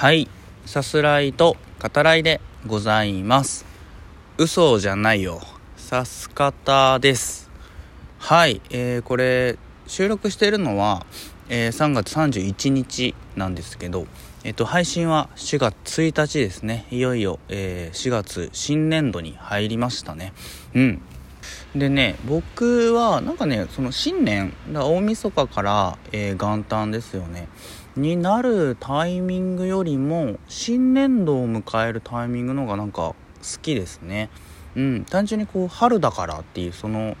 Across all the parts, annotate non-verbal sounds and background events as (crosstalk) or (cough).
はいさすらいと語らいでございます嘘じゃないよさす方ですはいえー、これ収録しているのは、えー、3月31日なんですけどえっと、配信は4月1日ですね。いよいよ、えー、4月新年度に入りましたね。うん。でね、僕は、なんかね、その新年、大晦日から、えー、元旦ですよね。になるタイミングよりも新年度を迎えるタイミングの方がなんか好きですね。うん。単純にこう春だからっていうその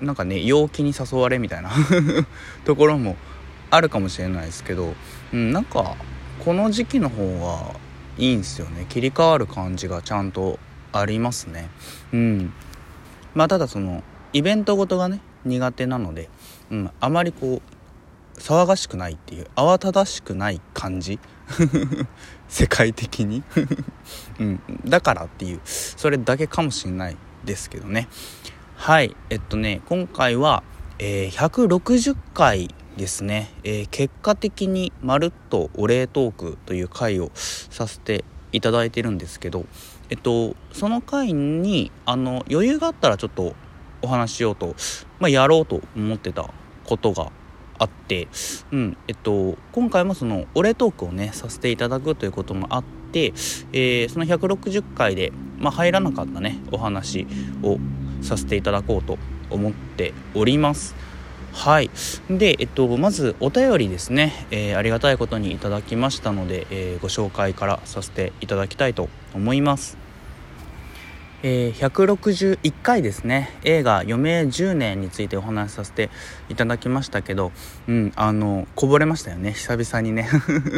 なんかね陽気に誘われみたいな (laughs) ところもあるかもしれないですけど、うん、なんかこの時期の方がいいんですよね。切り替わる感じがちゃんとありますね。うん。まあただそのイベントごとがね苦手なので、うん、あまりこう騒がしくないっていう慌ただしくない感じ？(laughs) 世界的に？(laughs) うん、だからっていうそれだけかもしれないですけどね。はいえっとね今回は、えー、160回ですね、えー、結果的にまるっとお礼トークという回をさせていただいてるんですけどえっとその回にあの余裕があったらちょっとお話しようと、まあ、やろうと思ってたことがあって、うんえっと、今回もそのお礼トークをねさせていただくということもあって、えー、その160回で、まあ、入らなかったねお話をさせていただこうと思っております。はい。で、えっと、まずお便りですね、えー、ありがたいことにいただきましたので、えー、ご紹介からさせていただきたいと思います。えー、161回ですね映画「余命10年」についてお話しさせていただきましたけどうんあのこぼれましたよね久々にね。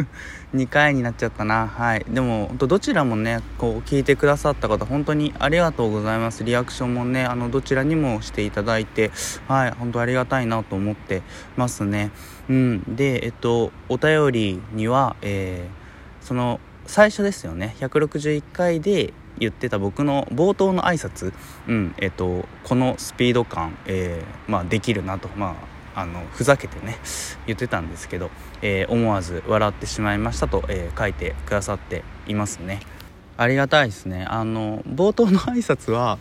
(laughs) 2回になっちゃったな。はい。でもどちらもねこう聞いてくださった方本当にありがとうございます。リアクションもねあのどちらにもしていただいてはい本当ありがたいなと思ってますね。うん。でえっとお便りには、えー、その最初ですよね。161回で言ってた僕の冒頭の挨拶うんえっとこのスピード感、えー、まあ、できるなとまああのふざけてね言ってたんですけど、えー、思わず笑ってしまいましたと、えー、書いてくださっていますね。ありがたいですね。あの冒頭の挨拶は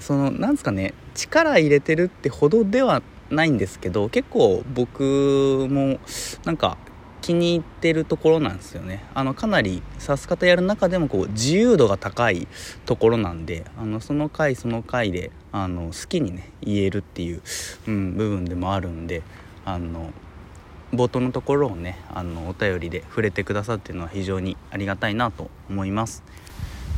そのなんですかね力入れてるってほどではないんですけど結構僕もなんか気に入ってるところなんですよね。あのかなり指す方やる中でもこう自由度が高いところなんであのその回その回であの好きにね言えるっていう、うん、部分でもあるんであの冒頭のところをねあのお便りで触れてくださっていうのは非常にありがたいなと思います。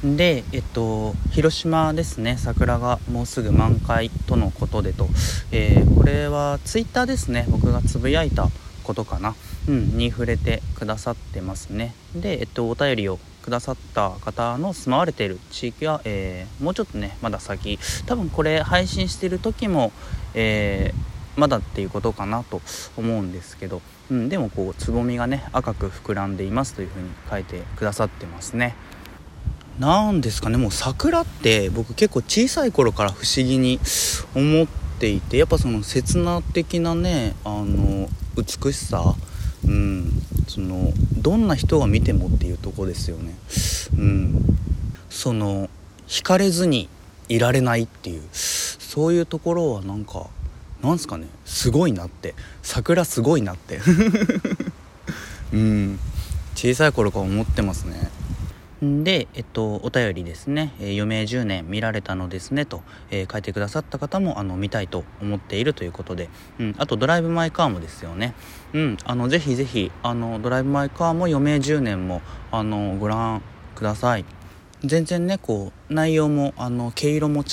でえっと広島ですね。桜がもうすぐ満開とのことでと、えー、これはツイッターですね。僕がつぶやいたことかな、うん、に触れてくださってますね。で、えっと、お便りをくださった方の住まわれている地域は、えー、もうちょっとねまだ先。多分これ配信してる時も、えー、まだっていうことかなと思うんですけど、うん、でもこうつぼみがね赤く膨らんでいますというふうに書いてくださってますね。なんですかねもう桜って僕結構小さい頃から不思議に思っていてやっぱその刹那的なねあの美しさうんそのどんな人が見てもっていうとこですよね。うん。その惹かれずにいられないっていうそういうところはなんかなんすかねすごいなって桜すごいなって。(laughs) うん。小さい頃から思ってますね。で、えっと、お便りですね、えー、余命10年見られたのですねと、えー、書いてくださった方もあの見たいと思っているということで、うん、あとドライブ・マイ・カーもですよね、うん、あのぜひぜひあのドライブ・マイ・カーも余命10年もあのご覧ください。全然ねこう内容もあの毛色も違う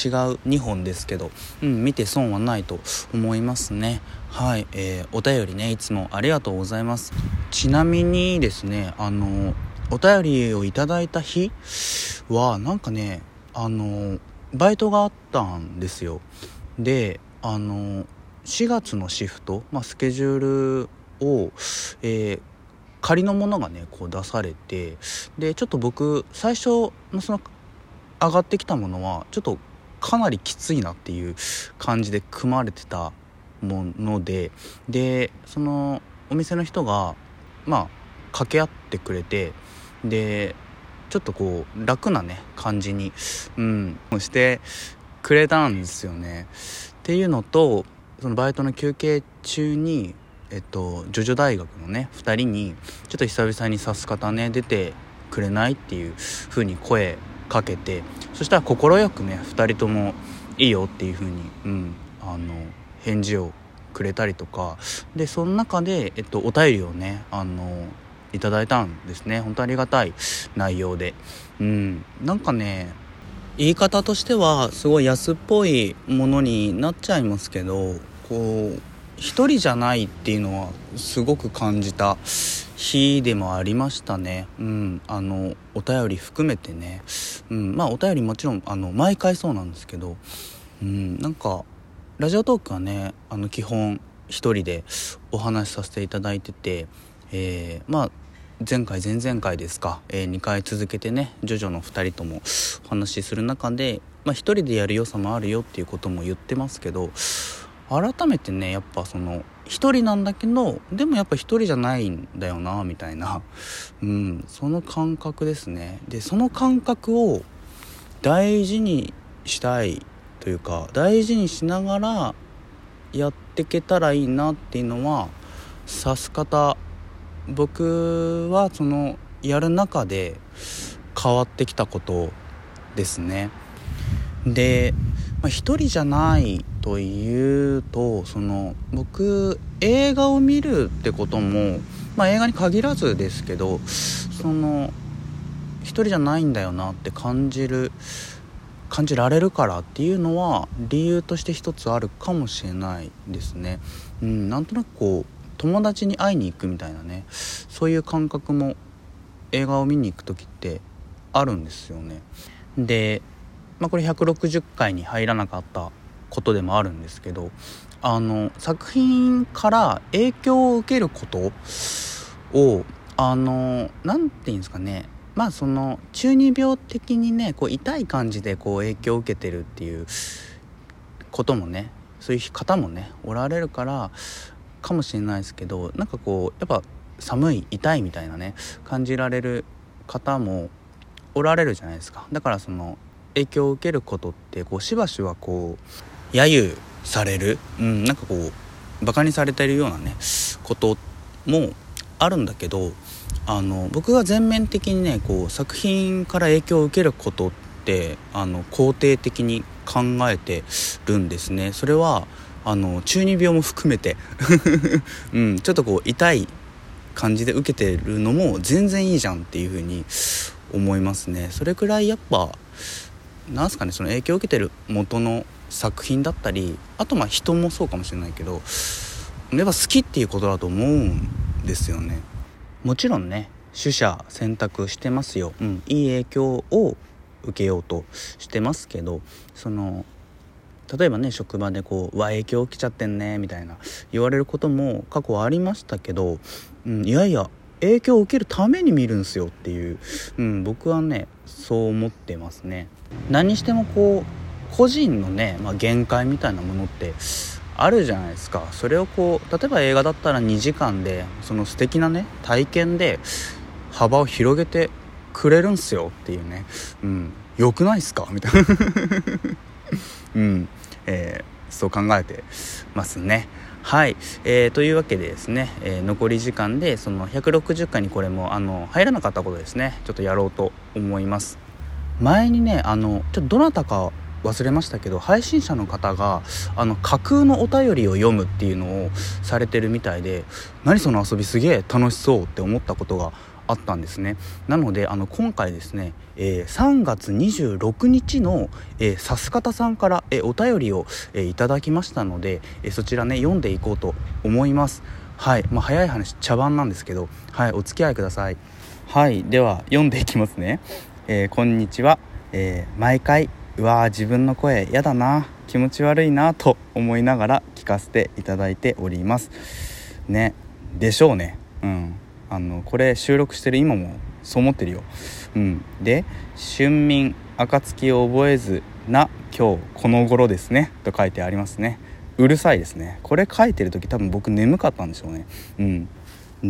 2本ですけど、うん、見て損はないと思いますね。はい、えー、お便りねいつもありがとうございます。ちなみにですねあのお便りをいただいた日はなんかねあのバイトがあったんですよ。であの4月のシフト、まあ、スケジュールを、えー、仮のものがねこう出されてでちょっと僕最初のその上がってきたものはちょっとかなりきついなっていう感じで組まれてたものででそのお店の人がまあ掛け合ってくれてでちょっとこう楽なね感じに、うん、してくれたんですよね。っていうのとそのバイトの休憩中にえっとジョジョ大学のね2人にちょっと久々にさす方ね出てくれないっていう風に声かけてそしたら快くね2人ともいいよっていう風に、うん、あの返事をくれたりとかでその中で、えっと、お便りをねあのいただいたんですね。本当ありがたい内容で。うん。なんかね言い方としてはすごい安っぽいものになっちゃいますけどこう一人じゃないっていうのはすごく感じた日でもありましたね。うん。あのお便り含めてね、うん、まあお便りもちろんあの毎回そうなんですけど、うん、なんかラジオトークはねあの基本一人でお話しさせていただいてて、えー、まあ前回前々回ですか、えー、2回続けてねジョジョの2人ともお話しする中で、まあ、1人でやる良さもあるよっていうことも言ってますけど改めてねやっぱその一人なんだけどでもやっぱ一人じゃないんだよなみたいな、うん、その感覚ですね。でその感覚を大事にしたいというか大事にしながらやってけたらいいなっていうのは指す方僕はそのやる中で変わってきたことですねで、まあ、一人じゃないというとその僕映画を見るってことも、まあ、映画に限らずですけどその一人じゃないんだよなって感じる感じられるからっていうのは理由として一つあるかもしれないですね。うん、なんとなくこう友達に会いに行くみたいなねそういう感覚も映画を見に行く時ってあるんですよね。で、まあ、これ160回に入らなかったことでもあるんですけどあの作品から影響を受けることをあの何て言うんですかねまあその中二病的にねこう痛い感じでこう影響を受けてるっていうこともねそういう方もねおられるからかもしれないですけどなんかこうやっぱ寒い痛いみたいなね感じられる方もおられるじゃないですかだからその影響を受けることってこうしばしばこう揶揄される、うん、なんかこうバカにされてるようなねこともあるんだけどあの僕が全面的にねこう作品から影響を受けることってあの肯定的に考えてるんですね。それはあの中二病も含めて。(laughs) うん、ちょっとこう痛い感じで受けてるのも全然いいじゃんっていう風に思いますね。それくらいやっぱなんすかねその影響を受けてる元の作品だったりあとまあ人もそうかもしれないけどやっぱ好きっていうことだと思うんですよね。もちろんね取捨選択してますよ、うん、いい影響を受けようとしてますけどその例えばね職場でこう「うわ影響起きちゃってんね」みたいな言われることも過去ありましたけど、うん、いやいや影響を受けるために見るんすよっていう、うん、僕はねそう思ってますね。何にしてもこう個人のね、まあ、限界みたいなものってあるじゃないですか。それをこう例えば映画だったら2時間でその素敵なね体験で幅を広げてくれるんすよっていうね。うん良くないっすか？みたいな。(laughs) うん、えー、そう考えてますね。はい、えー、というわけでですね、えー、残り時間でその160回にこれもあの入らなかったことですね。ちょっとやろうと思います。前にねあのちょっとどなたか忘れましたけど配信者の方があの架空のお便りを読むっていうのをされてるみたいで何その遊びすげえ楽しそうって思ったことがあったんですね。なのであの今回ですね、えー、3月26日の、えー、さす方さんから、えー、お便りを、えー、いただきましたので、えー、そちらね読んでいこうと思います。はい、まあ、早い話茶番なんですけどはいお付き合いください。はい。では読んでいきますね、えー、こんにちは、えー、毎回うわー自分の声やだな。気持ち悪いなと思いながら聞かせていただいております。ね。でしょうね。うん。あのこれ収録してる今もそう思ってるよ、うん、で「春眠暁を覚えずな今日この頃ですね」と書いてありますね。うるさいですね。これ書いてる時多分僕眠かったんでしょうね。うん。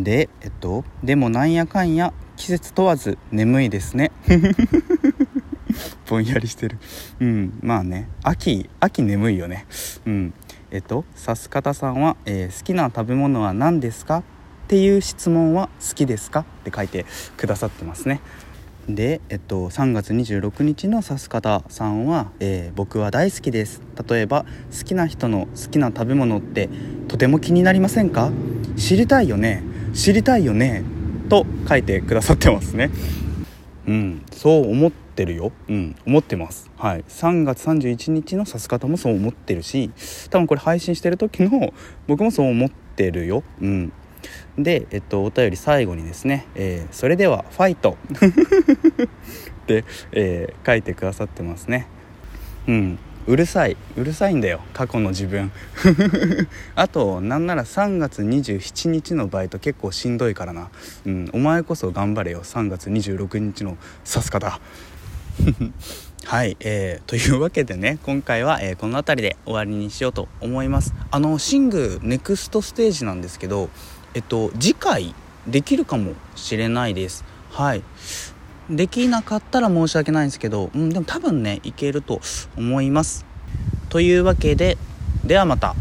でえっとでもなんやかんや季節問わず眠いですね。(laughs) ぼんやりしてる。うん。まあね。秋秋眠いよね。うん。えっとさす方さんは、えー、好きな食べ物は何ですか？っていう質問は好きですか？って書いてくださってますね。で、えっと、3月26日のさす方さんは、えー、僕は大好きです。例えば好きな人の好きな食べ物ってとても気になりませんか？知りたいよね？知りたいよね？と書いてくださってますね。うんそう思ってるよ。うん思ってます。はい。3月31日のさす方もそう思ってるし多分これ配信してる時の僕もそう思ってるよ。うん。で、えっと、お便り最後にですね、えー、それではファイト。(laughs) ってえー、書いてくださってますね。うん、うるさい。うるさいんだよ。過去の自分。(laughs) あとなんなら3月27日のバイト結構しんどいからな、うん、お前こそ頑張れよ。3月26日のさす方。(laughs) はい、えー、というわけでね今回は、えー、この辺りで終わりにしようと思います。あのシングネクストステージなんですけどえっと次回できるかもしれないです。はい。できなかったら申し訳ないんですけど、うん、でも多分ねいけると思います。というわけでではまた。